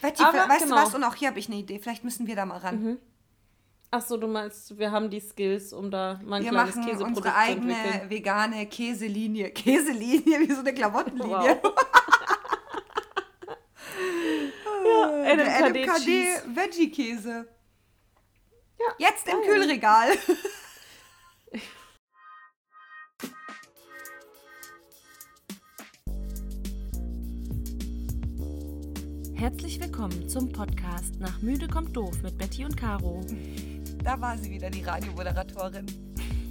Betty, Aber weißt genau. du was? Und auch hier habe ich eine Idee. Vielleicht müssen wir da mal ran. Ach so, du meinst, wir haben die Skills, um da mal ein Wir kleines machen Käseprodukt unsere zu eigene entwickeln. vegane Käselinie. Käselinie, wie so eine Klamottenlinie. Wow. ja, NMKD Cheese. Veggie-Käse. Ja, Jetzt im. Kühlregal. Herzlich willkommen zum Podcast Nach Müde kommt doof mit Betty und Caro. Da war sie wieder, die Radiomoderatorin.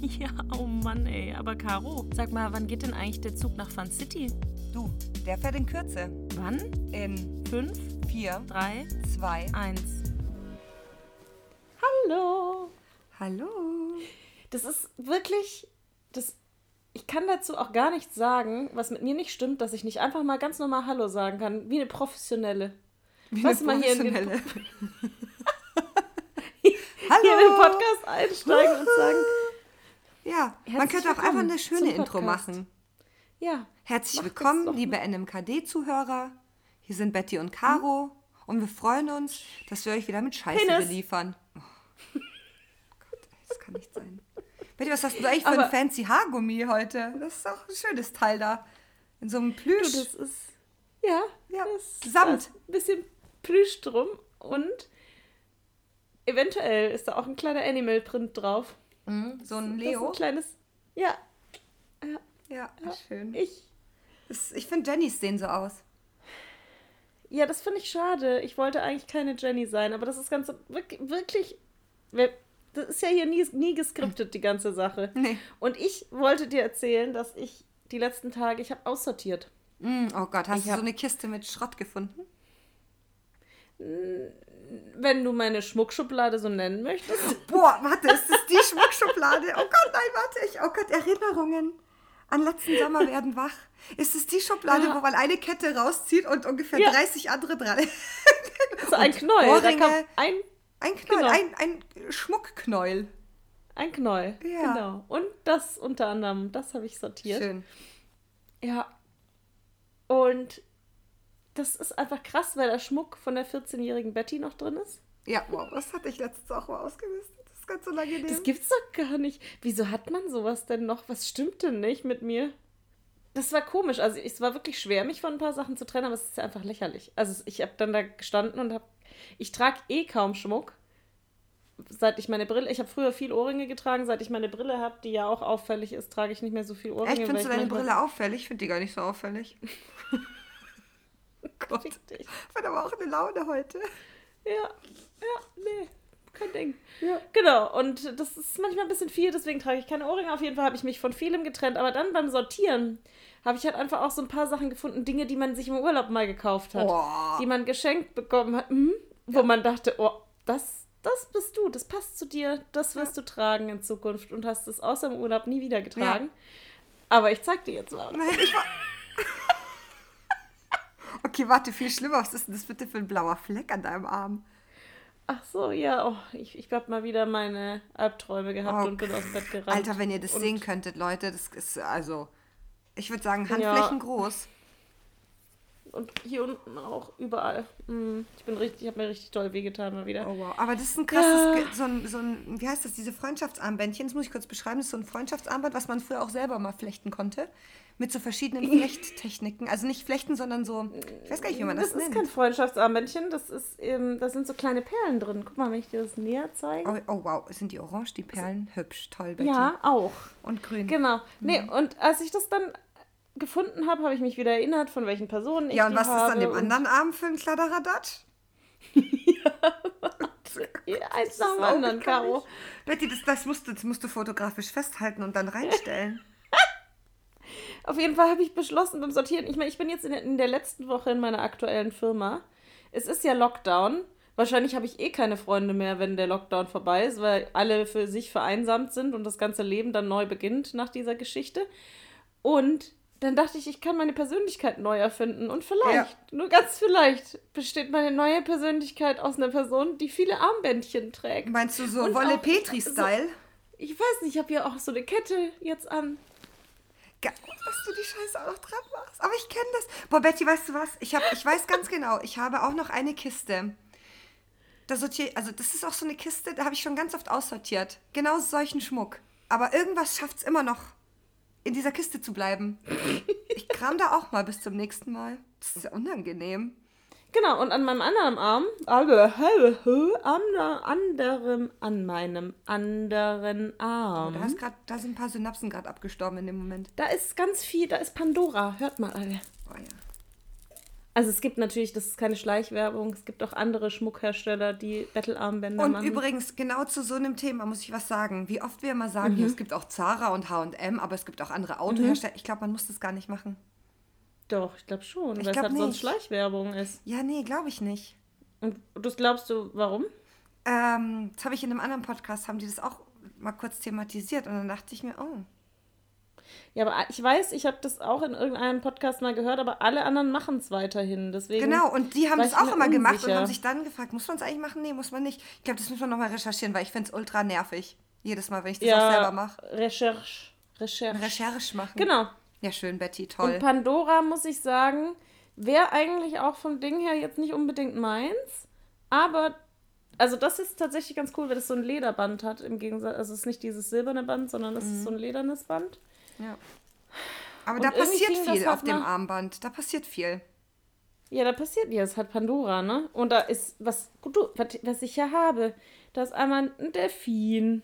Ja, oh Mann, ey. Aber Caro, sag mal, wann geht denn eigentlich der Zug nach Fun City? Du, der fährt in Kürze. Wann? In Fünf, 4, drei, 2, eins. Hallo. Hallo. Das ist wirklich, das, ich kann dazu auch gar nichts sagen, was mit mir nicht stimmt, dass ich nicht einfach mal ganz normal Hallo sagen kann, wie eine Professionelle. Wie Was eine professionelle. Hier in den Hallo. Podcast einsteigen und sagen, Ja, man könnte auch einfach eine schöne Intro machen. ja, Herzlich willkommen, liebe NMKD-Zuhörer. Hier sind Betty und Caro und wir freuen uns, dass wir euch wieder mit Scheiße Penis. beliefern. Oh. Gott, ey, das kann nicht sein. Betty, was hast du eigentlich für ein fancy Haargummi heute? Das ist doch ein schönes Teil da. In so einem du, Plüsch. das ist, ja, Ja, das Samt. ein bisschen Plüsch drum und eventuell ist da auch ein kleiner Animal-Print drauf. Mhm, so ein Leo. ein kleines, ja, Ja, schön. ich, Das, ich finde, Jennys sehen so aus. Ja, das finde ich schade. Ich wollte eigentlich keine Jenny sein, aber das ist ganz wirklich, wirklich das ist ja hier nie, nie geskriptet, die ganze Sache. Nee. Und ich wollte dir erzählen, dass ich die letzten Tage, ich habe aussortiert. Mm, oh Gott, hast Ich du so eine Kiste mit Schrott gefunden? Wenn du meine Schmuckschublade so nennen möchtest. Boah, warte, ist das die Schmuckschublade? Oh Gott, nein, warte, ich, oh Gott, Erinnerungen an letzten Sommer werden wach. Ist es die Schublade, Ja. wo man eine Kette rauszieht und ungefähr Ja. 30 andere dran? So ein Knäuel. Da Ohrringe. kam ein, Ein Knäuel, Genau. ein, ein Schmuckknäuel. ein Knäuel. Ja. Genau. Und das unter anderem, das habe ich sortiert. Schön. Ja. Und das ist einfach krass, weil der Schmuck von der 14-jährigen Betty noch drin ist. Ja, wow, das hatte ich letztens auch mal ausgemistet. Das ist ganz unangenehm. Das gibt's doch gar nicht. Wieso hat man sowas denn noch? Was stimmt denn nicht mit mir? Das war komisch. Also es war wirklich schwer, mich von ein paar Sachen zu trennen, aber es ist ja einfach lächerlich. Also ich habe dann da gestanden und habe... Ich trage eh kaum Schmuck. Seit ich meine Brille... Ich habe früher viel Ohrringe getragen. Seit ich meine Brille habe, die ja auch auffällig ist, trage ich nicht mehr so viel Ohrringe. Echt, findest du deine Brille auffällig? Ich finde die gar nicht so auffällig. Gott, Fick dich. ich bin aber auch eine Laune heute. Ja, ja, nee, kein Ding. Ja. Genau, und das ist manchmal ein bisschen viel, deswegen trage ich keine Ohrringe. Auf jeden Fall habe ich mich von vielem getrennt, aber dann beim Sortieren habe ich halt einfach auch so ein paar Sachen gefunden, Dinge, die man sich im Urlaub mal gekauft hat, Oh. die man geschenkt bekommen hat, mhm, wo man dachte, oh, das, das bist du, das passt zu dir, das wirst du tragen in Zukunft und hast es außer im Urlaub nie wieder getragen. Aber ich zeig dir jetzt mal. Nein, ich war. Okay, warte, viel schlimmer. Was ist denn das bitte für ein blauer Fleck an deinem Arm? Ach so, ja, oh, ich, ich habe mal wieder meine Albträume gehabt Oh, und bin aus dem Bett gerannt. Alter, wenn ihr das sehen könntet, Leute, das ist also. Ich würde sagen, Ja. Handflächen groß. Und hier unten auch überall. Mm, Ich bin richtig, ich habe mir richtig toll wehgetan mal wieder. Oh wow. Aber das ist ein krasses, Ja. Ge- so, ein, so ein, wie heißt das, diese Freundschaftsarmbändchen, das muss ich kurz beschreiben, das ist so ein Freundschaftsarmband, was man früher auch selber mal flechten konnte. Mit so verschiedenen Flechttechniken. Also nicht flechten, sondern so, ich weiß gar nicht, wie man das, das ist nennt. kein Freundschaftsarmbändchen, das ist, ähm, da sind so kleine Perlen drin. Guck mal, wenn ich dir das näher zeige. Oh, oh wow, sind die orange, die Perlen? Hübsch, toll, Betty. ja, auch. Und grün. Genau. Nee, Mhm. und als ich das dann gefunden habe, habe ich mich wieder erinnert, von welchen Personen ich Ja, und was ist an dem anderen Arm für ein Kladderadatsch? Eins nach dem anderen, Caro. Betty, das, das, musst du, das musst du fotografisch festhalten und dann reinstellen. Auf jeden Fall habe ich beschlossen beim Sortieren, ich meine, ich bin jetzt in der, in der letzten Woche in meiner aktuellen Firma. Es ist ja Lockdown. Wahrscheinlich habe ich eh keine Freunde mehr, wenn der Lockdown vorbei ist, weil alle für sich vereinsamt sind und das ganze Leben dann neu beginnt nach dieser Geschichte. Und dann dachte ich, ich kann meine Persönlichkeit neu erfinden. Und vielleicht, nur ganz vielleicht, besteht meine neue Persönlichkeit aus einer Person, die viele Armbändchen trägt. Meinst du so Und Wolle Petri-Style? Ich weiß nicht, ich habe ja auch so eine Kette jetzt an. Geil, dass du die Scheiße auch noch dran machst. Aber ich kenne das. Boah, Betty, weißt du was? Ich, hab, ich weiß ganz genau, ich habe auch noch eine Kiste. Da sortiere, also das ist auch so eine Kiste, da habe ich schon ganz oft aussortiert. Genau solchen Schmuck. Aber irgendwas schafft es immer noch, in dieser Kiste zu bleiben. Ich kram da auch mal bis zum nächsten Mal. Das ist ja unangenehm. Genau, und an meinem anderen Arm, am anderem, an meinem anderen Arm, Da, grad, da sind ein paar Synapsen gerade abgestorben in dem Moment. da ist ganz viel, da ist Pandora. Hört mal alle. Oh ja. Also es gibt natürlich, das ist keine Schleichwerbung, es gibt auch andere Schmuckhersteller, die Bettelarmbänder Und machen. übrigens, genau zu so einem Thema muss ich was sagen. Wie oft wir immer sagen, Mhm. ja, es gibt auch Zara und H&M, aber es gibt auch andere Autohersteller. Ich glaube, man muss das gar nicht machen. Doch, ich glaube schon, Ich weil es glaub halt sonst. Schleichwerbung ist. Ja, nee, glaube ich nicht. Und das glaubst du, warum? Ähm, das habe ich in einem anderen Podcast, haben die das auch mal kurz thematisiert und dann dachte ich mir, oh. Ja, aber ich weiß, ich habe das auch in irgendeinem Podcast mal gehört, aber alle anderen machen es weiterhin. Deswegen Genau, und die haben ich auch immer gemacht und unsicher. haben sich dann gefragt, muss man es eigentlich machen? Nee, muss man nicht. Ich glaube, das müssen wir nochmal recherchieren, weil ich finde es ultra nervig. Jedes Mal, wenn ich das auch selber mache. Recherche. Recherche. Recherche machen. Genau. Ja, schön, Betty, toll. Und Pandora, muss ich sagen, wäre eigentlich auch vom Ding her jetzt nicht unbedingt meins. Aber, also das ist tatsächlich ganz cool, weil das so ein Lederband hat. Im Gegensatz, also es ist nicht dieses silberne Band, sondern es Mhm. ist so ein ledernes Band. Ja. Aber Und da passiert viel halt auf dem Armband. Da passiert viel. Ja, da passiert ja, es hat Pandora, ne? Und da ist, was, du, was, was ich ja habe, da ist einmal ein Delfin,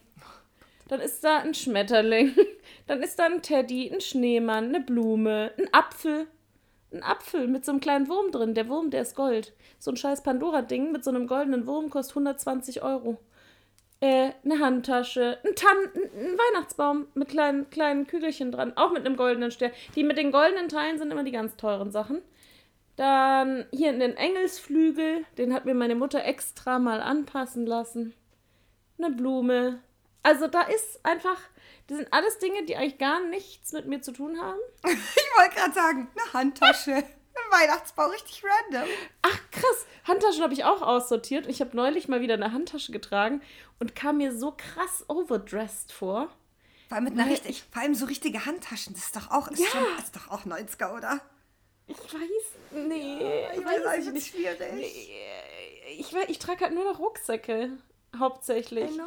dann ist da ein Schmetterling, dann ist da ein Teddy, ein Schneemann, eine Blume, ein Apfel, ein Apfel mit so einem kleinen Wurm drin. Der Wurm, der ist Gold. So ein scheiß Pandora-Ding mit so einem goldenen Wurm kostet 120 Euro. Äh, eine Handtasche, ein, Tan ein, Weihnachtsbaum mit kleinen, kleinen Kügelchen dran, auch mit einem goldenen Stern. Die mit den goldenen Teilen sind immer die ganz teuren Sachen. Dann hier in den Engelsflügel, den hat mir meine Mutter extra mal anpassen lassen. Eine Blume. Also da ist einfach, das sind alles Dinge, die eigentlich gar nichts mit mir zu tun haben. Ich wollte gerade sagen, eine Handtasche. Ein Weihnachtsbau, richtig random. Ach krass, Handtaschen habe ich auch aussortiert. Ich habe neulich mal wieder eine Handtasche getragen und kam mir so krass overdressed vor. Vor allem mit einer richtig, vor allem so richtige Handtaschen. Das ist doch auch, ist Ja. schon, ist doch auch 90er, oder? Ich weiß, nee, Ich weiß, auch, ich find's schwierig. Nee, Ich, weiß, ich trage halt nur noch Rucksäcke, hauptsächlich. I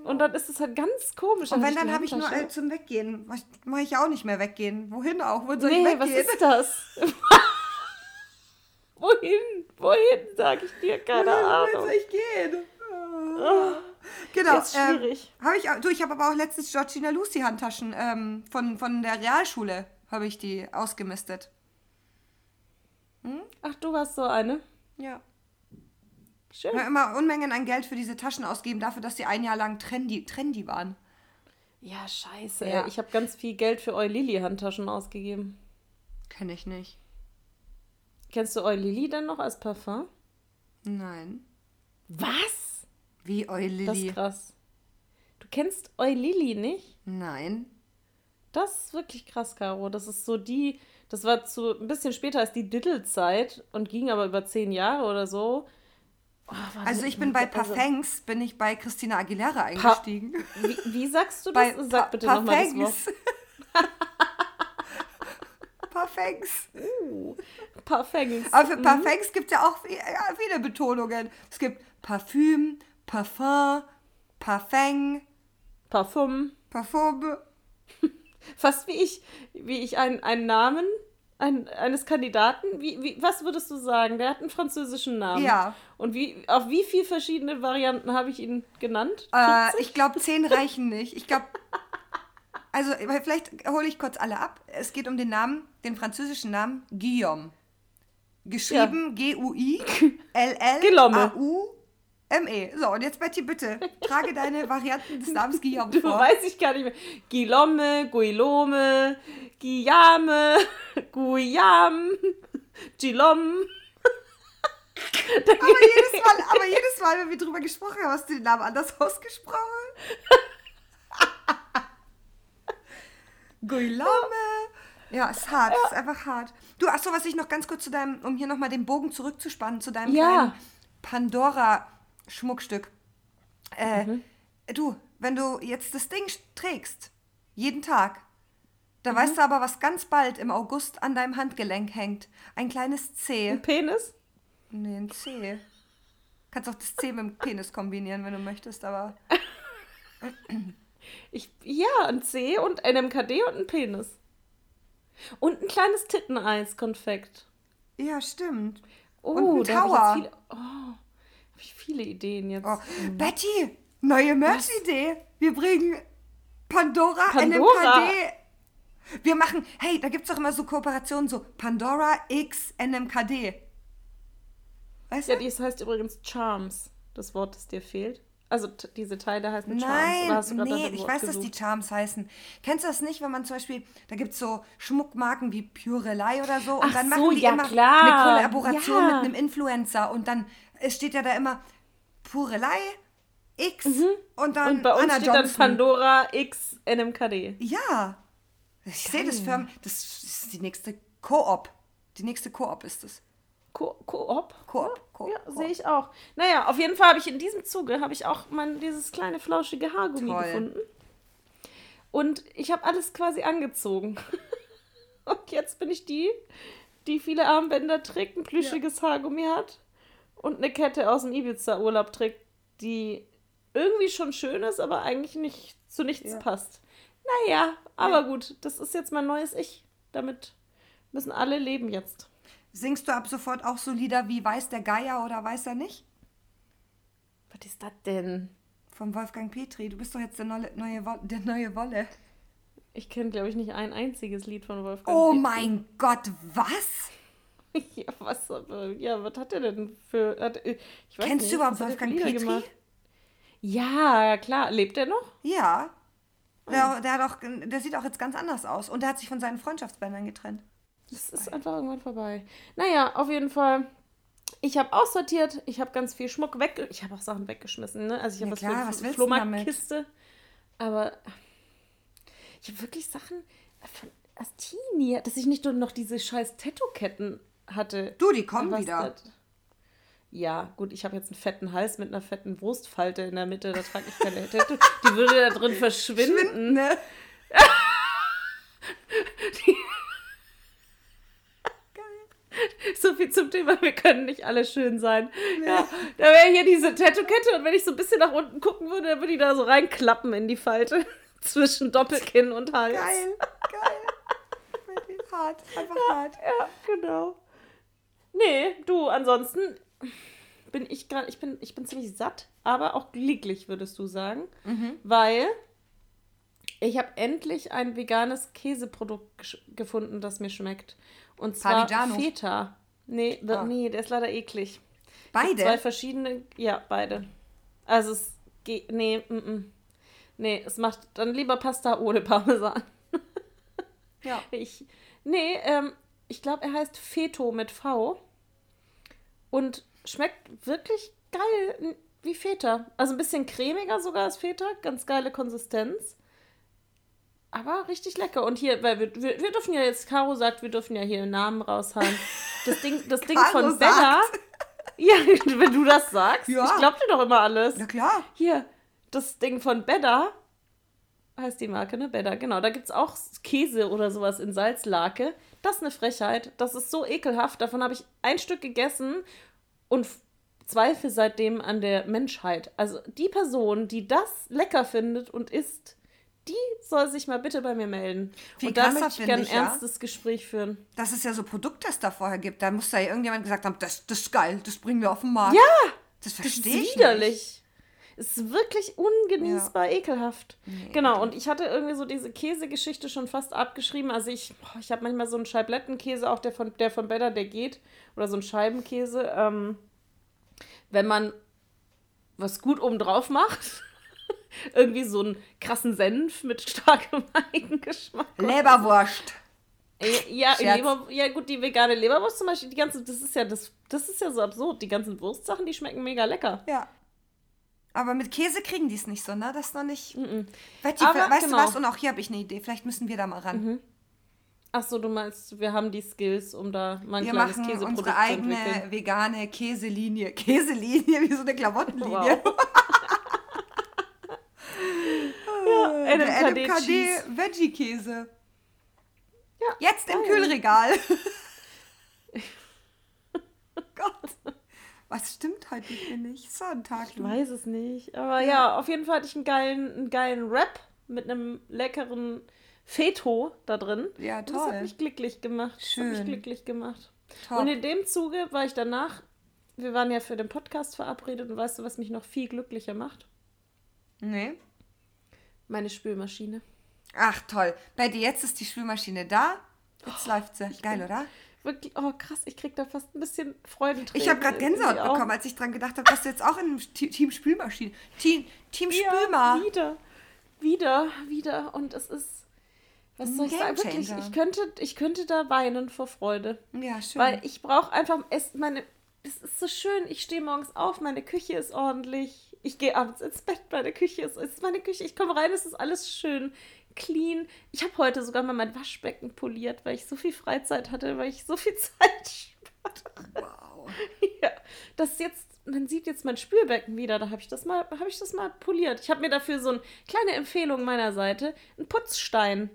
know. Und dann ist es halt ganz komisch. Und wenn, dann habe ich nur Handtasche. äh, zum Weggehen. Mache ich ja auch nicht mehr weggehen. Wohin auch? Wohin soll Nee, ich was weggehen? ist das? Wohin? Wohin, sag ich dir, keine Wohin Ahnung. soll ich gehen? Oh, Genau. ist schwierig. Ähm, hab ich, du, ich habe aber auch letztens Georgina Lucy Handtaschen ähm, von, von der Realschule, habe ich die ausgemistet. Ach, du warst so eine. Ja. Schön. Ich habe immer Unmengen an Geld für diese Taschen ausgeben, dafür, dass sie ein Jahr lang trendy, trendy waren. Ja, scheiße. Ja. Ich habe ganz viel Geld für Eulili Handtaschen ausgegeben. Kenne ich nicht. Kennst du Eulili denn noch als Parfum? Nein. Was? Wie Das Eulili? ist krass. Du kennst Eulili nicht? Nein. Das ist wirklich krass, Caro. Das ist so die, das war zu ein bisschen später als die Diddle-Zeit und ging aber über zehn Jahre oder so. Oh, Also ich bin bei also- Parfums, bin ich bei Christina Aguilera eingestiegen. Wie, wie sagst du das? bei Sag bitte nochmal das Wort. Parfums. Parfums. Aber für Parfums gibt es ja auch ja, viele Betonungen. Es gibt Parfüm, Parfum, Parfum, Parfum. Parfum. Fast wie ich, wie ich einen, einen Namen ein, eines Kandidaten. Wie, wie, was würdest du sagen? Der hat einen französischen Namen. Ja. Und wie, auf wie viele verschiedene Varianten habe ich ihn genannt? Äh, ich glaube, zehn reichen nicht. Ich glaube, also vielleicht hole ich kurz alle ab. Es geht um den Namen, den französischen Namen Guillaume. Geschrieben G-U-I-L-L-A-U-M-E. So, und jetzt Betty, bitte, trage deine Varianten des Namens Guillaume Du vor. weiß ich gar nicht mehr. Guillaume, Guillaume, Guillaume, Guillaume, Gillom. Aber jedes, Mal, aber jedes Mal, wenn wir drüber gesprochen haben, hast du den Namen anders ausgesprochen. Guillaume. Ja, ist hart, ist einfach hart. Du, achso, was ich noch ganz kurz zu deinem, um hier nochmal den Bogen zurückzuspannen, zu deinem Ja. kleinen Pandora-Schmuckstück. Äh, Mhm. Du, wenn du jetzt das Ding trägst, jeden Tag, Da weißt du aber, was ganz bald im August an deinem Handgelenk hängt. Ein kleines C. Ein Penis? Nee, ein C. Kannst auch das C mit dem Penis kombinieren, wenn du möchtest, aber. Ich, ja, ein C und ein MKD und ein Penis. Und ein kleines Titteneis-Konfekt. Ja, stimmt. Oh, Und ein Tower. viele, oh, ich viele Ideen jetzt. Oh. Betty, neue Merch-Idee. Wir bringen Pandora, Pandora. NMKD. Wir machen, hey, da gibt es doch immer so Kooperationen, so Pandora X NMKD. Weißt Ja, du? dies heißt übrigens Charms, das Wort, das dir fehlt. Also diese Teile heißen Charms. Oder Nein, grad nach nee, ich weiß, dass die gesucht? Charms heißen. Kennst du das nicht, wenn man zum Beispiel, da gibt es so Schmuckmarken wie Purelei oder so und Ach dann so, machen die ja, immer klar. eine Kollaboration Ja. mit einem Influencer und dann es steht ja da immer Purelei X und dann Und bei uns Anna steht dann Johnson. Pandora X NMKD. Ja, ich sehe das für das ist die nächste Koop. Die nächste Koop ist es. Ko Koop? Koop, Koop, Ja, sehe ich auch. Naja, auf jeden Fall habe ich in diesem Zuge habe ich auch mein, dieses kleine flauschige Haargummi Toll. gefunden. Und ich habe alles quasi angezogen. Und jetzt bin ich die, die viele Armbänder trägt, ein plüschiges Haargummi hat und eine Kette aus dem Ibiza-Urlaub trägt, die irgendwie schon schön ist, aber eigentlich nicht zu nichts Ja. passt. Naja, aber gut, das ist jetzt mein neues Ich. Damit müssen alle leben jetzt. Singst du ab sofort auch so Lieder wie Weiß der Geier oder Weiß er nicht? Was ist das denn? Von Wolfgang Petri. Du bist doch jetzt der neue, neue, der neue Wolle. Ich kenne, glaube ich, nicht ein einziges Lied von Wolfgang. Oh Petri. mein Gott, was? Ja, was, ja, was hat er denn für. Hat, weiß Kennst nicht, du überhaupt er Wolfgang Petri? gemacht? Ja, klar. Lebt er noch? Ja. Der, der, hat auch, der sieht auch jetzt ganz anders aus. Und der hat sich von seinen Freundschaftsbändern getrennt. Das ist einfach irgendwann vorbei. Naja, auf jeden Fall. Ich habe aussortiert, ich habe ganz viel Schmuck weg. Ich habe auch Sachen weggeschmissen, ne? Also ich habe Ja was klar, für eine? Flohmarktkiste. Aber ich habe wirklich Sachen von als Teenie, dass ich nicht nur noch diese scheiß Tattoo-Ketten hatte. Du, die kommen wieder. Ja, gut, ich habe jetzt einen fetten Hals mit einer fetten Brustfalte in der Mitte, da trage ich keine Tattoo. Die würde da drin verschwinden. Ne? So viel zum Thema, wir können nicht alle schön sein. Ja, da wäre hier diese Tattoo-Kette und wenn ich so ein bisschen nach unten gucken würde, dann würde die da so reinklappen in die Falte zwischen Doppelkinn und Hals. Geil, geil. Hart, einfach hart. Ja, genau. Nee, du, ansonsten bin ich gerade, ich bin, ich bin ziemlich satt, aber auch glücklich, würdest du sagen. Weil ich habe endlich ein veganes Käseprodukt gefunden, das mir schmeckt. Und zwar Parmigiano. Feta. Nee, da, Ah. nee, der ist leider eklig. Beide? Zwei verschiedene, ja, beide. Also es geht, nee, mm, mm. nee, es macht dann lieber Pasta ohne Parmesan. Ja. Ich, nee, ähm, ich glaube, er heißt Feto mit V und schmeckt wirklich geil wie Feta. Also ein bisschen cremiger sogar als Feta, ganz geile Konsistenz. Aber richtig lecker. Und hier, weil wir, wir, wir dürfen ja jetzt, Caro sagt, wir dürfen ja hier einen Namen raushauen. Das Ding, das Ding Caro von Bella. Ja, wenn du das sagst. Ja. Ich glaub dir doch immer alles. Na klar. Hier, das Ding von Bedda heißt die Marke, ne? Bedda, genau. Da gibt es auch Käse oder sowas in Salzlake. Das ist eine Frechheit. Das ist so ekelhaft. Davon habe ich ein Stück gegessen und zweifle seitdem an der Menschheit. Also die Person, die das lecker findet und isst, die soll sich mal bitte bei mir melden. Viel und da möchte ich gerne ein ja. ernstes Gespräch führen. Dass es ja so Produkttester vorher gibt. Da muss da ja irgendjemand gesagt haben, das, das ist geil, das bringen wir auf den Markt. Ja! Das Das verstehe ist ich widerlich. nicht. Ist wirklich ungenießbar ekelhaft. genau, und ich hatte irgendwie so diese Käsegeschichte schon fast abgeschrieben. Also ich, boah, ich habe manchmal so einen Scheiblettenkäse, auch der von, der von Better, der geht. Oder so einen Scheibenkäse. Ähm, wenn man was gut obendrauf macht. irgendwie so einen krassen Senf mit starkem Eigengeschmack. Leberwurst. Äh, Ja. Leber, ja gut, die vegane Leberwurst zum Beispiel, die ganze, das ist ja das, das ist ja so absurd. Die ganzen Wurstsachen, die schmecken mega lecker. Ja. Aber mit Käse kriegen die es nicht so, ne? Das ist noch nicht. Mhm. Betty, Aber weißt genau. du was? Und auch hier habe ich eine Idee. Vielleicht müssen wir da mal ran. Ach so, du meinst, wir haben die Skills, um da mal ein Wir kleines machen Käseprodukt unsere eigene vegane Käselinie. Käselinie, wie so eine Klamottenlinie. Wow. Ja, NMKD Cheese. Veggie-Käse. Ja, Jetzt im geil. Kühlregal. Gott. Was stimmt heute mit mir nicht? So ein Tag. Ich du. weiß es nicht. Aber ja, auf jeden Fall hatte ich einen geilen, einen geilen Rap mit einem leckeren Feto da drin. Ja, Und das hat toll. mich glücklich gemacht. Das hat mich Schön. glücklich gemacht. Top. Und in dem Zuge war ich danach, wir waren ja für den Podcast verabredet und weißt du, was mich noch viel glücklicher macht? Nee. Meine Spülmaschine. Ach, toll. Betty, jetzt ist die Spülmaschine da. Jetzt läuft sie. Geil, oder? Wirklich, oh krass, ich krieg da fast ein bisschen Freudentränen. Ich habe gerade Gänsehaut bekommen, als ich dran gedacht habe, dass du jetzt auch in Team Spülmaschine. Team, Team Spülma. Ja, wieder, wieder, wieder. Und es ist, was soll ich sagen? Wirklich, ich könnte, ich könnte da weinen vor Freude. Ja, schön. Weil ich brauche einfach, es, meine, es ist so schön. Ich stehe morgens auf, meine Küche ist ordentlich. Ich gehe abends ins Bett, meine Küche ist, ist meine Küche. Ich komme rein, es ist alles schön, clean. Ich habe heute sogar mal mein Waschbecken poliert, weil ich so viel Freizeit hatte, weil ich so viel Zeit sparte. wow. Ja, das ist jetzt, man sieht jetzt mein Spülbecken wieder, da habe ich das mal, habe ich das mal poliert. Ich habe mir dafür so eine kleine Empfehlung meiner Seite, ein Putzstein.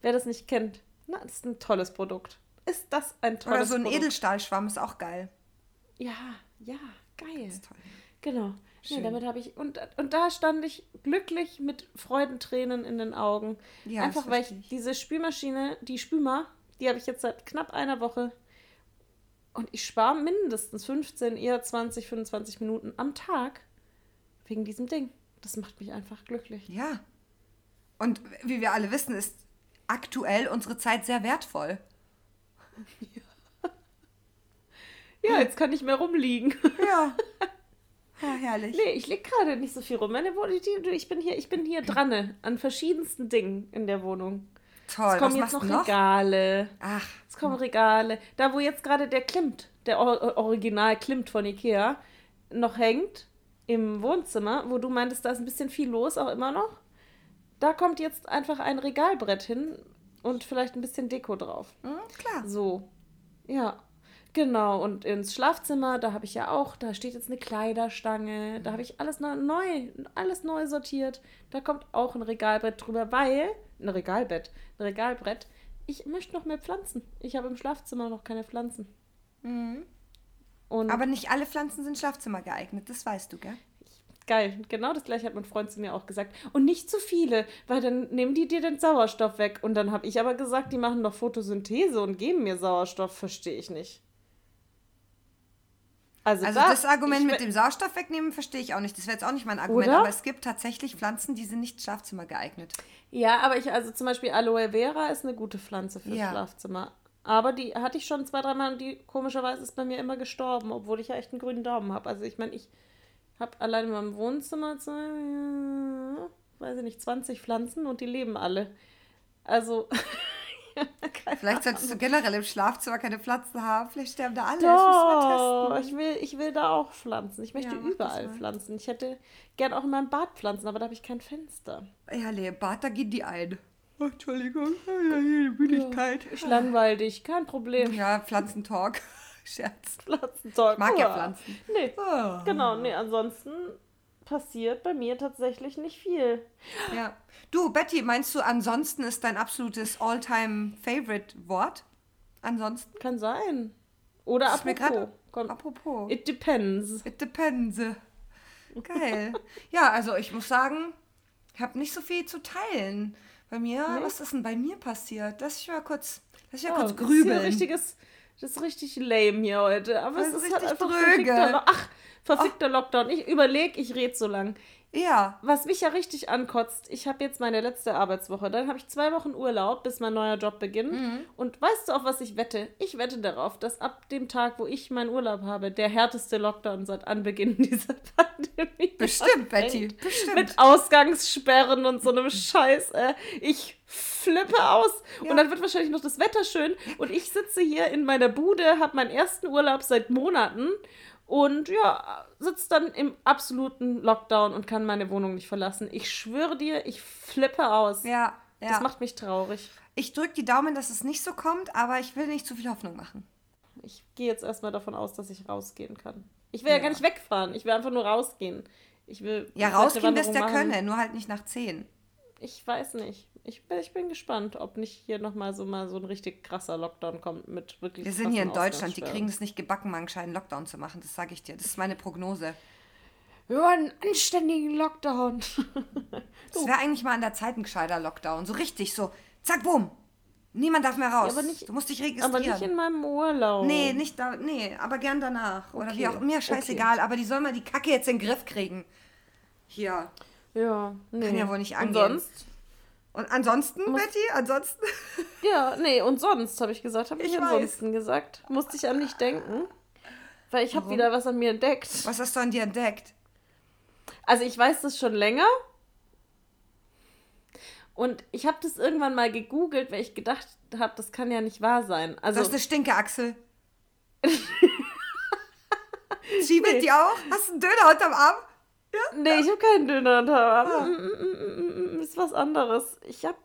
Wer das nicht kennt, na, ist ein tolles Produkt. Ist das ein tolles Oder so ein Produkt? Edelstahlschwamm ist auch geil. Ja, ja, geil. Ist toll. Genau. Nee, Schön. damit habe ich und, und da stand ich glücklich mit Freudentränen in den Augen. Ja, Einfach weil ich diese Spülmaschine, die Spümer, die habe ich jetzt seit knapp einer Woche und ich spare mindestens 15, eher 20, 25 Minuten am Tag wegen diesem Ding. Das macht mich einfach glücklich. Ja. Und wie wir alle wissen, ist aktuell unsere Zeit sehr wertvoll. Ja, jetzt kann ich mehr rumliegen. Ja. Ja, herrlich. nee, ich liege gerade nicht so viel rum. Meine Wohnung, ich bin hier, ich bin hier dran an verschiedensten Dingen in der Wohnung. Toll. Es kommen jetzt noch? Regale. Ach, Es kommen Regale. Da, wo jetzt gerade der Klimt, der Or Original Klimt von Ikea, noch hängt im Wohnzimmer, wo du meintest, da ist ein bisschen viel los, auch immer noch. Da kommt jetzt einfach ein Regalbrett hin und vielleicht ein bisschen Deko drauf. hm, klar. So. Ja. Genau. Und ins Schlafzimmer, da habe ich ja auch, da steht jetzt eine Kleiderstange. Da habe ich alles neu, alles neu sortiert. Da kommt auch ein Regalbrett drüber, weil. Ein Regalbett. Ein Regalbrett. Ich möchte noch mehr Pflanzen. Ich habe im Schlafzimmer noch keine Pflanzen. Und Aber nicht alle Pflanzen sind Schlafzimmer geeignet, das weißt du, gell? geil, genau das gleiche hat mein Freund zu mir auch gesagt. Und nicht zu viele, weil dann nehmen die dir den Sauerstoff weg. Und dann habe ich aber gesagt, die machen doch Photosynthese und geben mir Sauerstoff. Verstehe ich nicht. Also, Also da- das Argument mit dem Sauerstoff wegnehmen verstehe ich auch nicht. Das wäre jetzt auch nicht mein Argument, Oder? aber es gibt tatsächlich Pflanzen, die sind nicht Schlafzimmer geeignet. Ja, aber ich, also zum Beispiel Aloe Vera ist eine gute Pflanze fürs Ja. Schlafzimmer. Aber die hatte ich schon zwei, dreimal und die komischerweise ist bei mir immer gestorben, obwohl ich ja echt einen grünen Daumen habe. Also ich meine, ich habe allein in meinem Wohnzimmer, zwei, ja, weiß ich nicht, 20 Pflanzen und die leben alle. Also, Vielleicht solltest du generell im Schlafzimmer keine Pflanzen haben. Vielleicht sterben da alle. Das Doch, müssen wir ich will, ich will da auch Pflanzen. Ich möchte Ja, überall. Pflanzen. Ich hätte gern auch in meinem Bad Pflanzen, aber da habe ich kein Fenster. Ja, nee, Bad, da gehen die ein. Oh, Entschuldigung, ja, hier die Müdigkeit. Ich langweil dich, kein Problem. Ja, Pflanzentalk. Scherz. Pflanzenzeug. Ich mag ja. Pflanzen. Nee, Ah. genau, nee, ansonsten passiert bei mir tatsächlich nicht viel. Ja. Du, Betty, meinst du, ansonsten ist dein absolutes All-Time-Favorite-Wort? Ansonsten? Kann sein. Oder Das apropos. grad- Komm, Apropos. It depends. It depends. Geil. ja, also ich muss sagen, ich habe nicht so viel zu teilen. Bei mir, Nee? was ist denn bei mir passiert? Lass ich mal kurz, lass ich mal Oh, kurz das ist grübeln. richtiges, das ist richtig lame hier heute. Aber Das es ist ist halt richtig einfach dröge. verfickter, Ach, verfickter Lockdown. Ich überlege, ich rede so lang. ja, Was mich ja richtig ankotzt, ich habe jetzt meine letzte Arbeitswoche. Dann habe ich zwei Wochen Urlaub, bis mein neuer Job beginnt. Mhm. Und weißt du, auf was ich wette? Ich wette darauf, dass ab dem Tag, wo ich meinen Urlaub habe, der härteste Lockdown seit Anbeginn dieser Pandemie. bestimmt, Betty. Bestimmt. Mit Ausgangssperren und so einem Scheiß. Äh. Ich flippe aus. Ja. Und dann wird wahrscheinlich noch das Wetter schön. Und ich sitze hier in meiner Bude, habe meinen ersten Urlaub seit Monaten. Und ja, sitze dann im absoluten Lockdown und kann meine Wohnung nicht verlassen. Ich schwöre dir, ich flippe aus. ja, ja. Das macht mich traurig. ich drücke die Daumen, dass es nicht so kommt, aber ich will nicht zu viel Hoffnung machen. Ich gehe jetzt erstmal davon aus, dass ich rausgehen kann. Ich will ja, Ja. gar nicht wegfahren. Ich will einfach nur rausgehen. Ich will Ja, rausgehen wirst du ja können, nur halt nicht nach 10. Ich weiß nicht. Ich, bin- ich bin gespannt, ob nicht hier nochmal so mal so ein richtig krasser Lockdown kommt mit wirklich Wir sind hier in Deutschland, die kriegen es nicht gebacken, mal einen gescheiten Lockdown zu machen. Das sage ich dir. Das ist meine Prognose. Wir wollen einen anständigen Lockdown. Es wäre eigentlich mal an der Zeit ein gescheiter Lockdown. So richtig, so zack, bumm. Niemand darf mehr raus. aber nicht- du musst dich Aber registrieren. nicht in meinem Urlaub. nee, nicht da, nee, aber gern danach. Oder wie Okay, auch mir scheißegal, aber die sollen mal die Kacke jetzt in den Griff kriegen. Hier. Ja, nee. Kann ja wohl nicht Und angehen. sonst? Und ansonsten, Betty, ansonsten. Ja, nee, und sonst, habe ich gesagt. Habe ich, Ich weiß. ansonsten gesagt. Musste ich an dich denken. Weil ich habe wieder was an mir entdeckt. Was hast du an dir entdeckt? Also ich weiß das schon länger. Und ich habe das irgendwann mal gegoogelt, weil ich gedacht habe, das kann ja nicht wahr sein. Also Du hast eine Stinke-Achsel. Zwiebelt die auch? Hast du einen Döner unterm Arm? Nee, ich habe keinen Döner unter Ah. Arm. Mm, mm, mm, mm, Ist was anderes. Ich habe,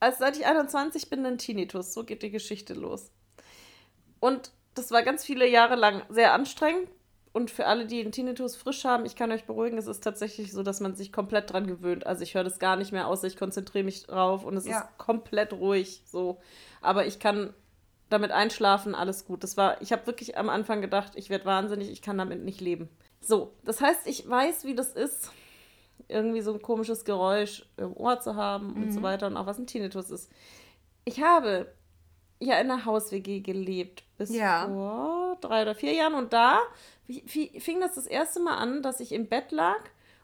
also seit ich 21 bin, einen Tinnitus. So geht die Geschichte los. Und das war ganz viele Jahre lang sehr anstrengend. Und für alle, die einen Tinnitus frisch haben, ich kann euch beruhigen, es ist tatsächlich so, dass man sich komplett dran gewöhnt. Also ich höre das gar nicht mehr aus, ich konzentriere mich drauf und es Ja. ist komplett ruhig so. Aber ich kann damit einschlafen, alles gut. Das war, ich habe wirklich am Anfang gedacht, ich werde wahnsinnig, ich kann damit nicht leben. So, das heißt, ich weiß, wie das ist, irgendwie so ein komisches Geräusch im Ohr zu haben und Mhm. so weiter und auch was ein Tinnitus ist. Ich habe ja in einer Haus-WG gelebt bis Ja. vor drei oder vier Jahren und da fing das das erste Mal an, dass ich im Bett lag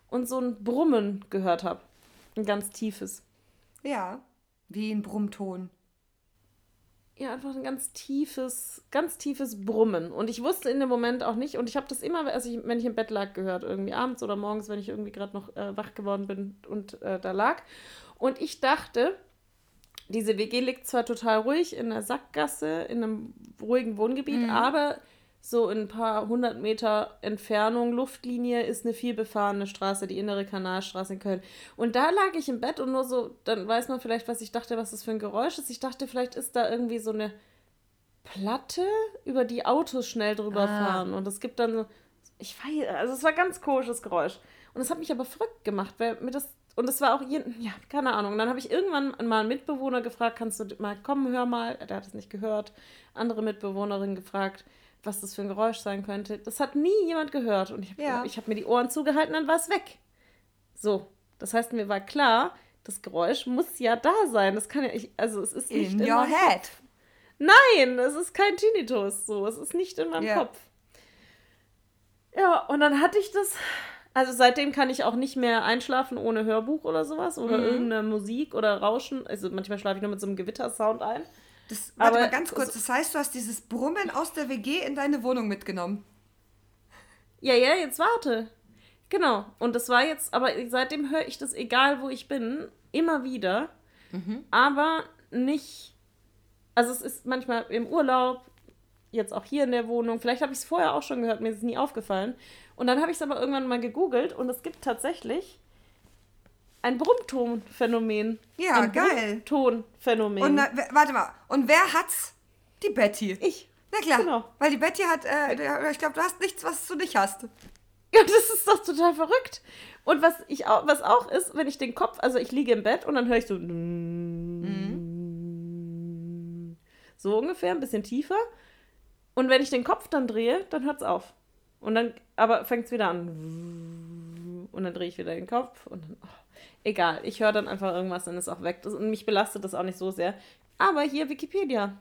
und so ein Brummen gehört habe. Ein ganz tiefes. Ja. Wie ein Brummton. Ja, einfach ein ganz tiefes, ganz tiefes Brummen. Und ich wusste in dem Moment auch nicht, und ich habe das immer, also ich, wenn ich im Bett lag, gehört, irgendwie abends oder morgens, wenn ich irgendwie gerade noch äh, wach geworden bin und äh, da lag. Und ich dachte, diese WG liegt zwar total ruhig in einer Sackgasse, in einem ruhigen Wohngebiet, aber so in ein paar hundert Meter Entfernung, Luftlinie, ist eine vielbefahrene Straße, die innere Kanalstraße in Köln. Und da lag ich im Bett und nur so, dann weiß man vielleicht, was ich dachte, was das für ein Geräusch ist. Ich dachte, vielleicht ist da irgendwie so eine Platte, über die Autos schnell drüber Ah. fahren. Und es gibt dann so, ich weiß, also es war ein ganz komisches Geräusch. Und es hat mich aber verrückt gemacht, weil mir das, und es war auch, jeden, ja, keine Ahnung. Und dann habe ich irgendwann mal einen Mitbewohner gefragt, kannst du mal kommen, hör mal. Der hat es nicht gehört. Andere Mitbewohnerin gefragt, was das für ein Geräusch sein könnte. Das hat nie jemand gehört. Und ich habe Ja. hab mir die Ohren zugehalten, dann war es weg. So, das heißt, mir war klar, das Geräusch muss ja da sein. Das kann ja, ich, also es ist nicht In in your meinem head. Kopf. Nein, es ist kein Tinnitus. So, es ist nicht in meinem Ja. Kopf. Ja, und dann hatte ich das. Also seitdem kann ich auch nicht mehr einschlafen ohne Hörbuch oder sowas oder Mhm. irgendeine Musik oder Rauschen. Also manchmal schlafe ich nur mit so einem Gewittersound ein. Das, warte Aber mal ganz kurz. Das heißt, du hast dieses Brummen aus der WG in deine Wohnung mitgenommen. Ja, ja, jetzt warte. Genau. Und das war jetzt, aber seitdem höre ich das, egal wo ich bin, immer wieder. Aber nicht. Also es ist manchmal im Urlaub, jetzt auch hier in der Wohnung. Vielleicht habe ich es vorher auch schon gehört, mir ist es nie aufgefallen. Und dann habe ich es aber irgendwann mal gegoogelt und es gibt tatsächlich ein Brummtonphänomen. Ja, ein geil. Brummtonphänomen. Und na, wer- warte mal. Und wer hat's? Die Betty. ich. Na klar. Genau. Weil die Betty hat, äh, der- ich glaube, du hast nichts, was du nicht hast. Ja, das ist doch total verrückt. Und was ich auch, was auch ist, wenn ich den Kopf, also ich liege im Bett und dann höre ich so so ungefähr, ein bisschen tiefer. Und wenn ich den Kopf dann drehe, dann hört es auf. Und dann, aber fängt es wieder an. Und dann drehe ich wieder den Kopf und dann, oh, egal, ich höre dann einfach irgendwas, dann ist auch weg. Das, und mich belastet das auch nicht so sehr. Aber hier Wikipedia.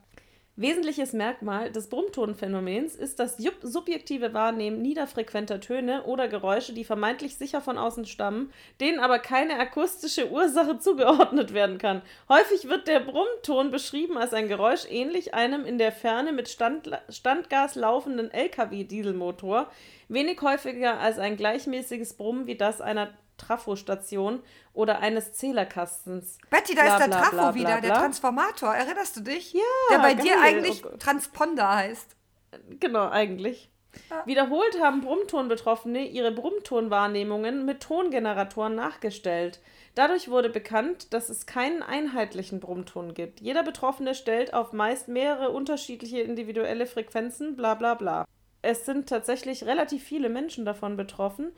Wesentliches Merkmal des Brummtonphänomens ist das subjektive Wahrnehmen niederfrequenter Töne oder Geräusche, die vermeintlich sicher von außen stammen, denen aber keine akustische Ursache zugeordnet werden kann. Häufig wird der Brummton beschrieben als ein Geräusch ähnlich einem in der Ferne mit Stand, Standgas laufenden LKW-Dieselmotor, wenig häufiger als ein gleichmäßiges Brummen wie das einer Trafostation oder eines Zählerkastens. Betty, da Bla, ist der bla, Trafo bla, wieder, der. Transformator. Erinnerst du dich? Ja, Der bei dir geil. eigentlich Oh. Transponder heißt. Genau, eigentlich. Ja. Wiederholt haben Brummton-Betroffene ihre Brummtonwahrnehmungen mit Tongeneratoren nachgestellt. Dadurch wurde bekannt, dass es keinen einheitlichen Brummton gibt. Jeder Betroffene stellt auf meist mehrere unterschiedliche individuelle Frequenzen, bla bla bla. Es sind tatsächlich relativ viele Menschen davon betroffen,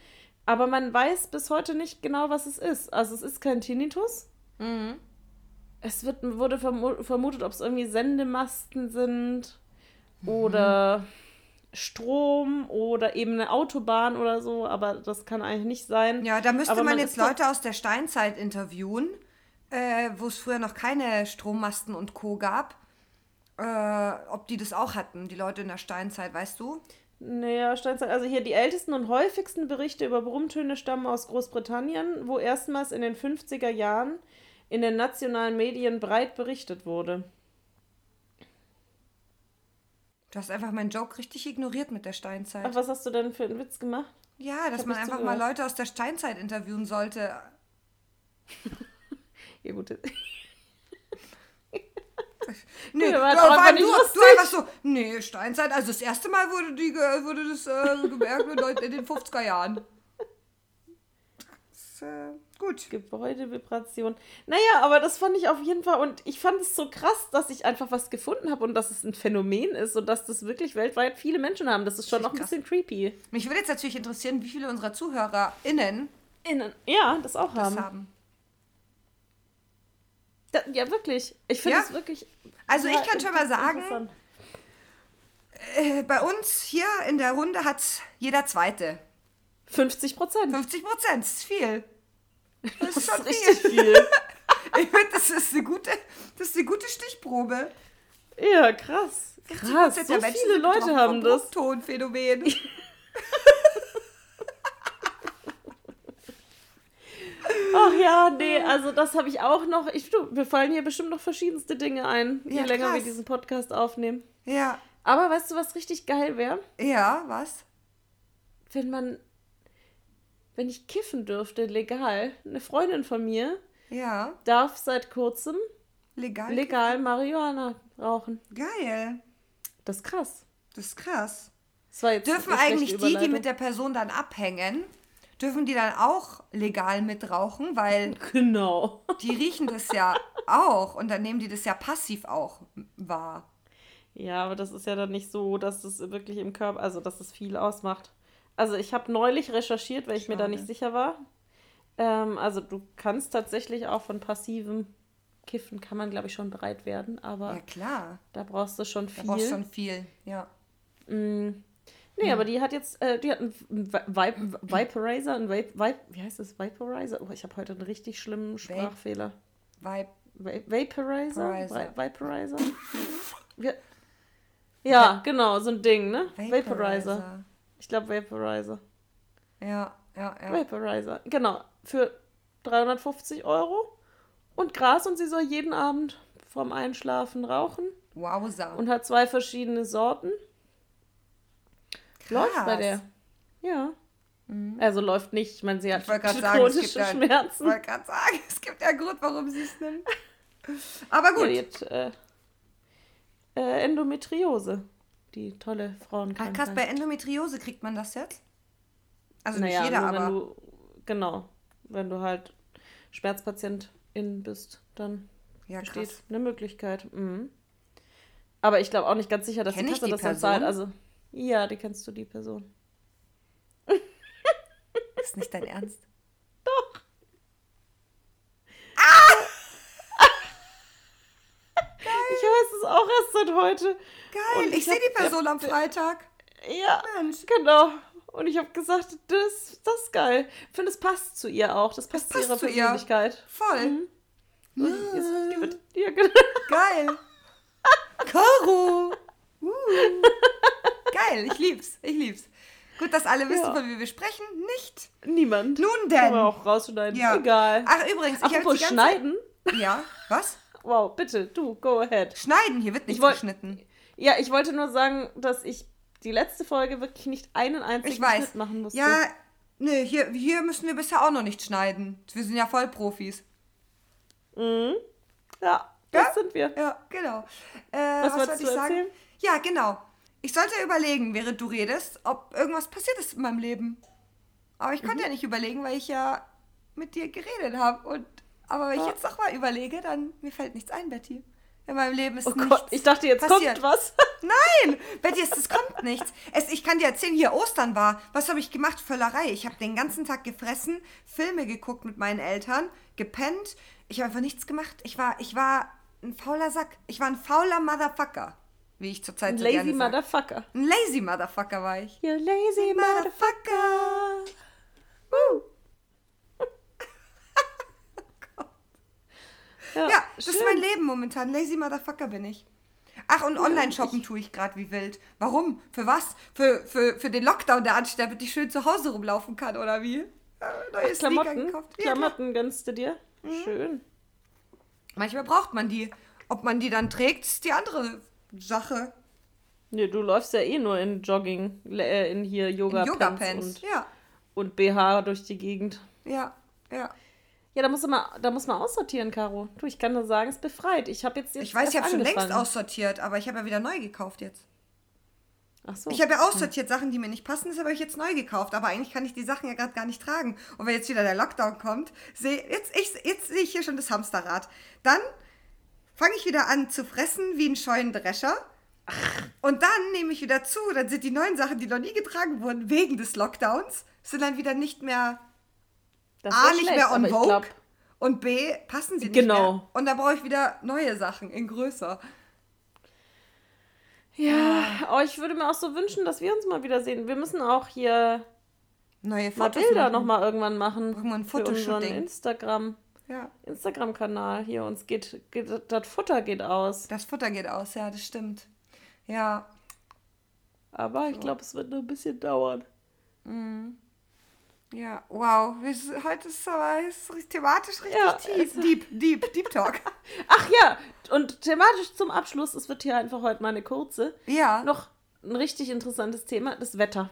aber man weiß bis heute nicht genau, was es ist. Also es ist kein Tinnitus, es wird, wurde vermu vermutet, ob es irgendwie Sendemasten sind oder Strom oder eben eine Autobahn oder so, aber das kann eigentlich nicht sein. Ja, da müsste Aber man man jetzt Leute aus der Steinzeit interviewen, äh, wo es früher noch keine Strommasten und Co. gab. Äh, ob die das auch hatten, die Leute in der Steinzeit, weißt du? Naja, Steinzeit, also hier die ältesten und häufigsten Berichte über Brummtöne stammen aus Großbritannien, wo erstmals in den 50er Jahren in den nationalen Medien breit berichtet wurde. Du hast einfach meinen Joke richtig ignoriert mit der Steinzeit. Ach, was hast du denn für einen Witz gemacht? ja, dass man einfach zugehört. mal Leute aus der Steinzeit interviewen sollte. Ja, gut. Nee, Ja, war nicht du, lustig. du einfach so, nee, Steinzeit, also das erste Mal wurde, die, wurde das äh, gemerkt in den 50er Jahren. Das, äh, gut. Gebäudevibration. Naja, aber das fand ich auf jeden Fall und ich fand es so krass, dass ich einfach was gefunden habe und dass es ein Phänomen ist und dass das wirklich weltweit viele Menschen haben. Das ist schon noch ein bisschen creepy. Mich würde jetzt natürlich interessieren, wie viele unserer ZuhörerInnen Innen. Ja, das auch das haben. haben. Da, ja, wirklich. Ich finde Ja? es wirklich. Also ich kann schon mal sagen, äh, bei uns hier in der Runde hat jeder Zweite. 50 Prozent. 50 Prozent, ist viel. Das ist schon richtig viel. viel. Ich finde, das ist eine gute, das ist eine gute Stichprobe. ja, krass. 50% Krass. So viele Leute haben das. Bruchtonphänomen. Ach ja, nee, also das habe ich auch noch. Ich, du, mir fallen hier bestimmt noch verschiedenste Dinge ein, je Ja, länger wir krass. diesen Podcast aufnehmen. Ja, Aber weißt du, was richtig geil wäre? ja, was? Wenn man, wenn ich kiffen dürfte, legal. Eine Freundin von mir Ja, darf seit kurzem legal. legal Marihuana rauchen. Geil. Das ist krass. Das ist krass. Das war jetzt Dürfen eigentlich die, die mit der Person dann abhängen, dürfen die dann auch legal mitrauchen? Weil Genau. die riechen das ja auch und dann nehmen die das ja passiv auch wahr. Ja, aber das ist ja dann nicht so, dass es wirklich im Körper, also dass es viel ausmacht. Also ich habe neulich recherchiert, weil ich mir da Schade. nicht sicher war. Ähm, also du kannst tatsächlich auch von passivem Kiffen, kann man glaube ich schon bereit werden, aber Ja, klar. da brauchst du schon Da viel. brauchst du schon viel. Ja. Mm. Nee, aber die hat jetzt, äh, die hat einen Vi- Viporizer, einen Vape, Vape, wie heißt das, Viporizer? Oh, ich habe heute einen richtig schlimmen Sprachfehler. Vibe. Va Vaporizer? Vaporizer. Vi- Viporizer? Wir, ja, genau, so ein Ding, ne? Vaporizer. Ich glaube Vaporizer. Ja, ja, ja. Vaporizer, genau. Für 350 Euro und Gras und sie soll jeden Abend vorm Einschlafen rauchen Wowza. und hat zwei verschiedene Sorten. Läuft bei Krass. der. Ja. Also läuft nicht. Ich meine, sie hat Ich gerade sagen, es chronische gibt ja, ich Schmerzen. wollte gerade sagen, es gibt ja einen Grund, warum sie es nimmt. Aber Ja, gut. die hat äh, äh, Endometriose. Die tolle Ach Frauenkrankheit. krass, bei Endometriose kriegt man das jetzt? Also naja, nicht jeder, nur aber. du, genau, wenn du halt Schmerzpatientin bist, dann ja, besteht krass. eine Möglichkeit. Mhm. Aber ich glaube auch nicht ganz sicher, dass Kenn die ich Kasse das Person? zahlt. Also, ja, die kennst du, die Person. Ist nicht dein Ernst? Ich weiß es auch erst seit heute. Geil, Und ich, ich sehe die Person am Freitag. Ja, Mensch. genau. Und ich habe gesagt, das, das ist geil. Ich finde, es passt zu ihr auch. Das passt, passt zu ihrer zu ihr. Persönlichkeit. Voll. Und jetzt, die wird, ja, genau. Geil. Caro. Uh. Geil, ich lieb's. Ich lieb's. Gut, dass alle wissen, Ja. von wie wir sprechen. Nicht. Niemand. Nun denn. man auch rausschneiden. Ja. Egal. Ach, übrigens, ich Apropos ganze schneiden. Ja, was? Wow, bitte, du, go ahead. Schneiden, hier wird nicht wollt- geschnitten. Ja, ich wollte nur sagen, dass ich die letzte Folge wirklich nicht einen einzigen Ich weiß. Schnitt machen musste. Ja, nee, hier, hier müssen wir bisher auch noch nicht schneiden. Wir sind ja Vollprofis. Mhm. Ja, das Ja? sind wir. Ja, genau. Äh, Was was wolltest du ich sagen? erzählen? Ja, genau. Ich sollte überlegen, während du redest, ob irgendwas passiert ist in meinem Leben. Aber ich konnte Mhm. ja nicht überlegen, weil ich ja mit dir geredet habe. Und aber wenn ich Ja. jetzt noch mal überlege, dann mir fällt nichts ein, Betty. In meinem Leben ist Oh nichts Gott, ich dachte, jetzt passiert. kommt was. Nein, Betty, es, es kommt nichts. Es, ich kann dir erzählen, hier Ostern war. Was habe ich gemacht? Völlerei. Ich habe den ganzen Tag gefressen, Filme geguckt mit meinen Eltern, gepennt. Ich habe einfach nichts gemacht. Ich war, ich war ein fauler Sack. Ich war ein fauler Motherfucker, wie ich zurzeit Ein so lazy gerne sag. Motherfucker. Ein lazy Motherfucker war ich. You lazy Motherfucker. Woo. Ja, Ja, das ist mein Leben momentan. Lazy Motherfucker bin ich. Ach, und Online-Shoppen tue ich gerade wie wild. Warum? Für was? Für, für, für den Lockdown, der ansteht, damit ich schön zu Hause rumlaufen kann, oder wie? Äh, neue Sneaker Klamotten, gekauft. Ja. Klamotten gönnst du dir? Schön. Manchmal braucht man die. Ob man die dann trägt, ist die andere Sache. Nee, du läufst ja eh nur in Jogging, äh, in hier In Yoga-Pants Yoga-Pants. und, Ja, und BH durch die Gegend. ja, ja. Ja, da muss, man, da muss man aussortieren, Caro. Du, ich kann nur sagen, es befreit. Ich habe jetzt, jetzt Ich weiß, ich habe schon längst aussortiert, aber ich habe ja wieder neu gekauft jetzt. Ach so. Ich habe ja aussortiert Sachen, die mir nicht passen, das habe ich jetzt neu gekauft. Aber eigentlich kann ich die Sachen ja gerade gar nicht tragen. Und wenn jetzt wieder der Lockdown kommt, sehe jetzt, ich, jetzt sehe ich hier schon das Hamsterrad. Dann fange ich wieder an zu fressen wie ein Scheunendrescher. Und dann nehme ich wieder zu. Dann sind die neuen Sachen, die noch nie getragen wurden, wegen des Lockdowns, sind dann wieder nicht mehr das A, nicht schlecht, mehr on Vogue. glaub, und B, passen sie nicht Genau. mehr. Und dann brauche ich wieder neue Sachen in größer. Ja, oh, ich würde mir auch so wünschen, dass wir uns mal wiedersehen. Wir müssen auch hier Neue mal Fotos Bilder machen. nochmal irgendwann machen. Wir ein für Fotoshooting. Instagram. Ja, Instagram-Kanal hier. Uns geht, geht das Futter geht aus. das Futter geht aus, ja, das stimmt. Ja, Aber ich glaube, es wird nur ein bisschen dauern. Ja, wow. Heute ist aber ist thematisch richtig Ja, tief. Deep, deep, deep Talk. Ach ja, und thematisch zum Abschluss, es wird hier einfach heute mal eine kurze. Ja. Noch ein richtig interessantes Thema, das Wetter.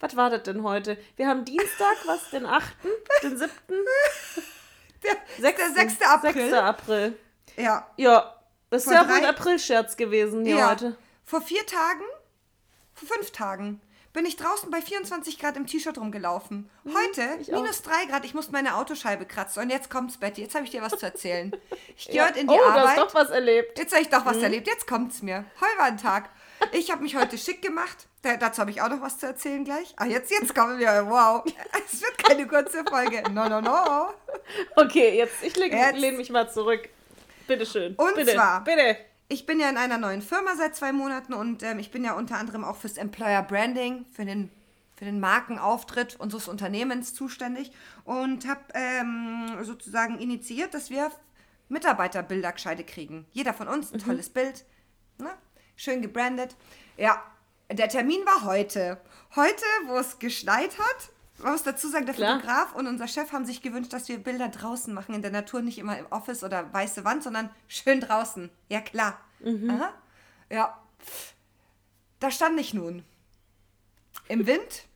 Was war das denn heute? Wir haben Dienstag, was, den 8., den 7., Der, 6. der 6. April. 6. April. Ja. Ja, das ist ja wohl ein April-Scherz gewesen hier ja. heute. Vor vier Tagen, vor fünf Tagen, bin ich draußen bei 24 Grad im T-Shirt rumgelaufen. Heute Mhm, auch. minus drei Grad, ich musste meine Autoscheibe kratzen. Und jetzt kommt's, Betty. Jetzt habe ich dir was zu erzählen. Ich gehe Ja. heute in die oh, du Arbeit. hast doch was erlebt. Jetzt habe ich doch Mhm. was erlebt. Jetzt kommt's mir. Heute war ein Tag. Ich habe mich heute schick gemacht. Da, dazu habe ich auch noch was zu erzählen gleich. Ah, jetzt, jetzt kommen wir. Wow. Es wird keine kurze Folge. No, no, no. Okay, jetzt, ich leg- Jetzt. lehne mich mal zurück. Bitteschön. Und bitte, zwar- Bitte. Ich bin ja in einer neuen Firma seit zwei Monaten und ähm, ich bin ja unter anderem auch fürs Employer Branding, für den, für den Markenauftritt unseres Unternehmens zuständig und habe ähm, sozusagen initiiert, dass wir Mitarbeiterbilder gescheite kriegen. Jeder von uns ein tolles Bild, ne? Schön gebrandet. Ja, der Termin war heute. Heute, wo es geschneit hat. Man muss dazu sagen, der Klar. Fotograf und unser Chef haben sich gewünscht, dass wir Bilder draußen machen, in der Natur, nicht immer im Office oder weiße Wand, sondern schön draußen. Ja, klar. Aha. Ja. Da stand ich nun. Im Wind,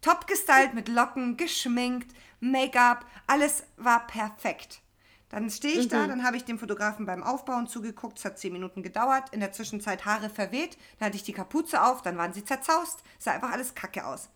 top gestylt, mit Locken, geschminkt, Make-up, alles war perfekt. Dann stehe ich da, dann habe ich dem Fotografen beim Aufbauen zugeguckt, es hat zehn Minuten gedauert, in der Zwischenzeit Haare verweht, dann hatte ich die Kapuze auf, dann waren sie zerzaust, sah einfach alles kacke aus.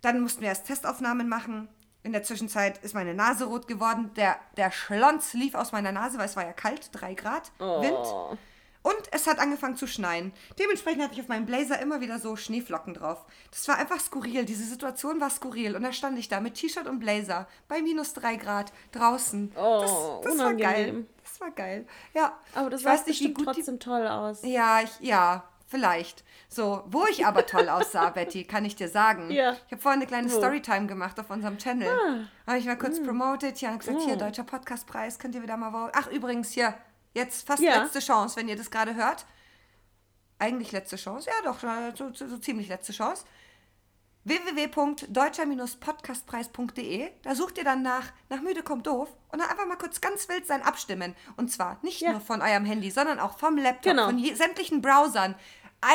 Dann mussten wir erst Testaufnahmen machen. In der Zwischenzeit ist meine Nase rot geworden. Der, der Schlons lief aus meiner Nase, weil es war ja kalt, drei Grad, Wind. Oh. Und es hat angefangen zu schneien. Dementsprechend hatte ich auf meinem Blazer immer wieder so Schneeflocken drauf. Das war einfach skurril. Diese Situation war skurril. Und da stand ich da mit T-Shirt und Blazer bei minus drei Grad draußen. Oh, das, das war geil. Das war geil. Ja. Aber das ich weiß nicht, wie gut die trotzdem toll aus. ja, ich, ja, vielleicht. So, wo ich aber toll aussah, Betty, kann ich dir sagen. Ja. Ich habe vorhin eine kleine Wo? Ah. Storytime gemacht auf unserem Channel. Habe ich mal kurz promoted. Ja, und gesagt, hier, Deutscher Podcastpreis, könnt ihr wieder mal voten. Ach, übrigens, hier, jetzt fast Ja. letzte Chance, wenn ihr das gerade hört. Eigentlich letzte Chance, ja doch, äh, so, so, so ziemlich letzte Chance www.deutscher-podcastpreis.de. Da sucht ihr dann nach, nach Müde kommt doof und dann einfach mal kurz ganz wild sein abstimmen. Und zwar nicht Ja. nur von eurem Handy, sondern auch vom Laptop, Genau. von je, sämtlichen Browsern,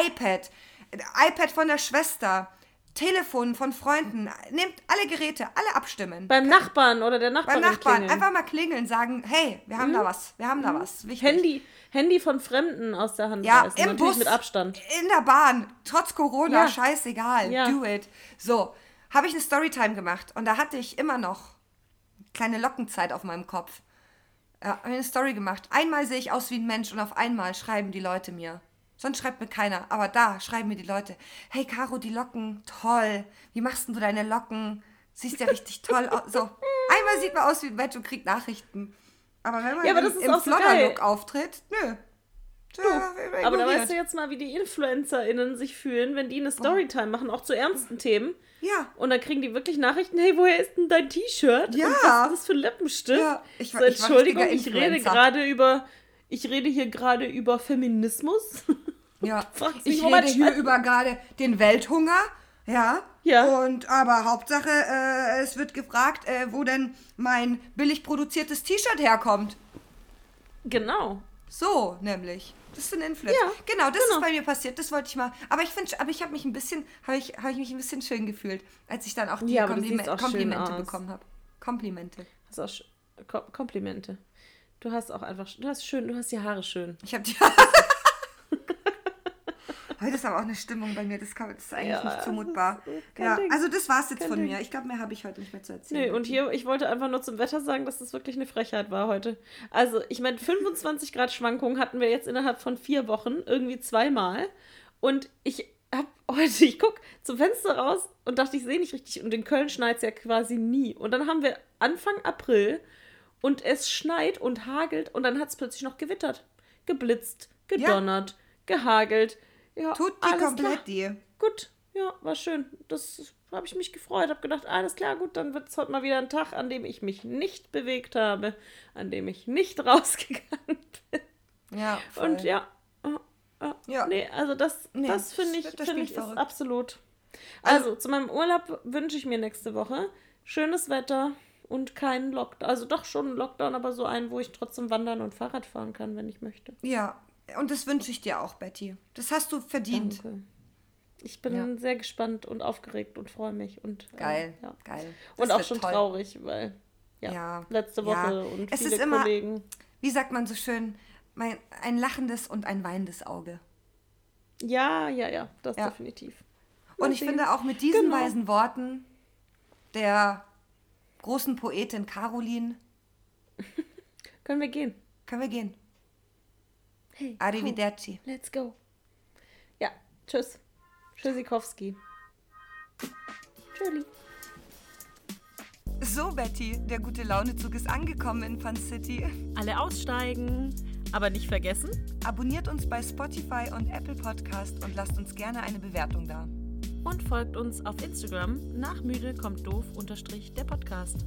iPad, äh, iPad von der Schwester, Telefon von Freunden. Nehmt alle Geräte, alle abstimmen. Beim Nachbarn oder der Nachbarin Beim Nachbarn klingeln. Mhm. einfach mal klingeln, sagen, hey, wir haben da was, wir haben da was. Wichtig. Handy, Handy von Fremden aus der Hand Ja, reißen. im Natürlich Bus, mit Abstand. in der Bahn, trotz Corona, Ja. scheißegal, Ja. do it. So, habe ich eine Storytime gemacht und da hatte ich immer noch kleine Lockenzeit auf meinem Kopf. Ja, habe eine Story gemacht. Einmal sehe ich aus wie ein Mensch und auf einmal schreiben die Leute mir. Sonst schreibt mir keiner. Aber da schreiben mir die Leute. Hey Caro, die Locken, toll. Wie machst denn du deine Locken? Siehst ja richtig toll aus. So. Einmal sieht man aus wie ein Mensch und kriegt Nachrichten. Aber wenn man Ja, aber im, im Flodder-Look auftritt, nö. Tja, Aber da weißt du jetzt mal, wie die InfluencerInnen sich fühlen, wenn die eine Storytime machen, auch zu ernsten Themen. Ja. Und dann kriegen die wirklich Nachrichten, hey, woher ist denn dein T-Shirt? Ja. Und was ist das für ein Lippenstift? Ja, ich so, ich Entschuldigung, ich rede gerade über, ich rede hier gerade über Feminismus. Ja, Fragst ich rede hier über gerade den Welthunger. Ja. Ja. Und aber Hauptsache, äh, es wird gefragt, äh, wo denn mein billig produziertes T-Shirt herkommt. genau. So, nämlich. Das sind Influencer. Ja, genau, das genau. ist bei mir passiert. Das wollte ich mal. Aber ich finde, aber ich habe mich ein bisschen, habe ich, habe ich mich ein bisschen schön gefühlt, als ich dann auch die Ja, Komplime auch Komplimente bekommen habe. Komplimente. Hast auch sch- Kom Komplimente. Du hast auch einfach, du hast schön, du hast die Haare schön. Ich habe die. Heute ist aber auch eine Stimmung bei mir. Das, kann, das ist eigentlich Ja, nicht zumutbar. Ja, Ding. also das war's jetzt Kein von Ding. mir. Ich glaube, mehr habe ich heute nicht mehr zu erzählen. Nee, und hier, ich wollte einfach nur zum Wetter sagen, dass das wirklich eine Frechheit war heute. Also, ich meine, 25 Grad Schwankungen hatten wir jetzt innerhalb von vier Wochen, irgendwie zweimal. Und ich hab heute, ich guck zum Fenster raus und dachte, ich sehe nicht richtig. Und in Köln schneit es ja quasi nie. Und dann haben wir Anfang April und es schneit und hagelt und dann hat es plötzlich noch gewittert. Geblitzt, gedonnert, gehagelt. Ja, Tut die komplett die. Gut, ja, war schön. Das habe ich mich gefreut. Habe gedacht, alles klar, gut, dann wird es heute mal wieder ein Tag, an dem ich mich nicht bewegt habe, an dem ich nicht rausgegangen bin. Ja, voll. Und ja, äh, Ja. nee, also das, Nee, das finde ich, spielt ich ist absolut. Also, zu meinem Urlaub wünsche ich mir nächste Woche schönes Wetter und keinen Lockdown. Also doch schon einen Lockdown, aber so einen, wo ich trotzdem wandern und Fahrrad fahren kann, wenn ich möchte. Ja, und das wünsche ich dir auch, Betty. Das hast du verdient. Danke. Ich bin Ja. sehr gespannt und aufgeregt und freue mich. Und, äh, Geil, ja. geil. Und Das auch wird schon toll. traurig, weil ja, Ja, letzte Woche und Es viele ist immer- Kollegen. Wie sagt man so schön, mein, ein lachendes und ein weinendes Auge. Ja, ja, ja, das definitiv. Und Mal ich finde auch mit diesen Genau. weisen Worten der großen Poetin Caroline Können wir gehen? können wir gehen. Hey, Arrivederci. komm, let's go. Ja, tschüss. Tschüssikowski. Tschüssi. So, Betty, der gute Launezug ist angekommen in Fun City. Alle aussteigen, aber nicht vergessen, Abonniert uns bei Spotify und Apple Podcast und lasst uns gerne eine Bewertung da. Und folgt uns auf Instagram nach müde kommt doof unterstrich der Podcast.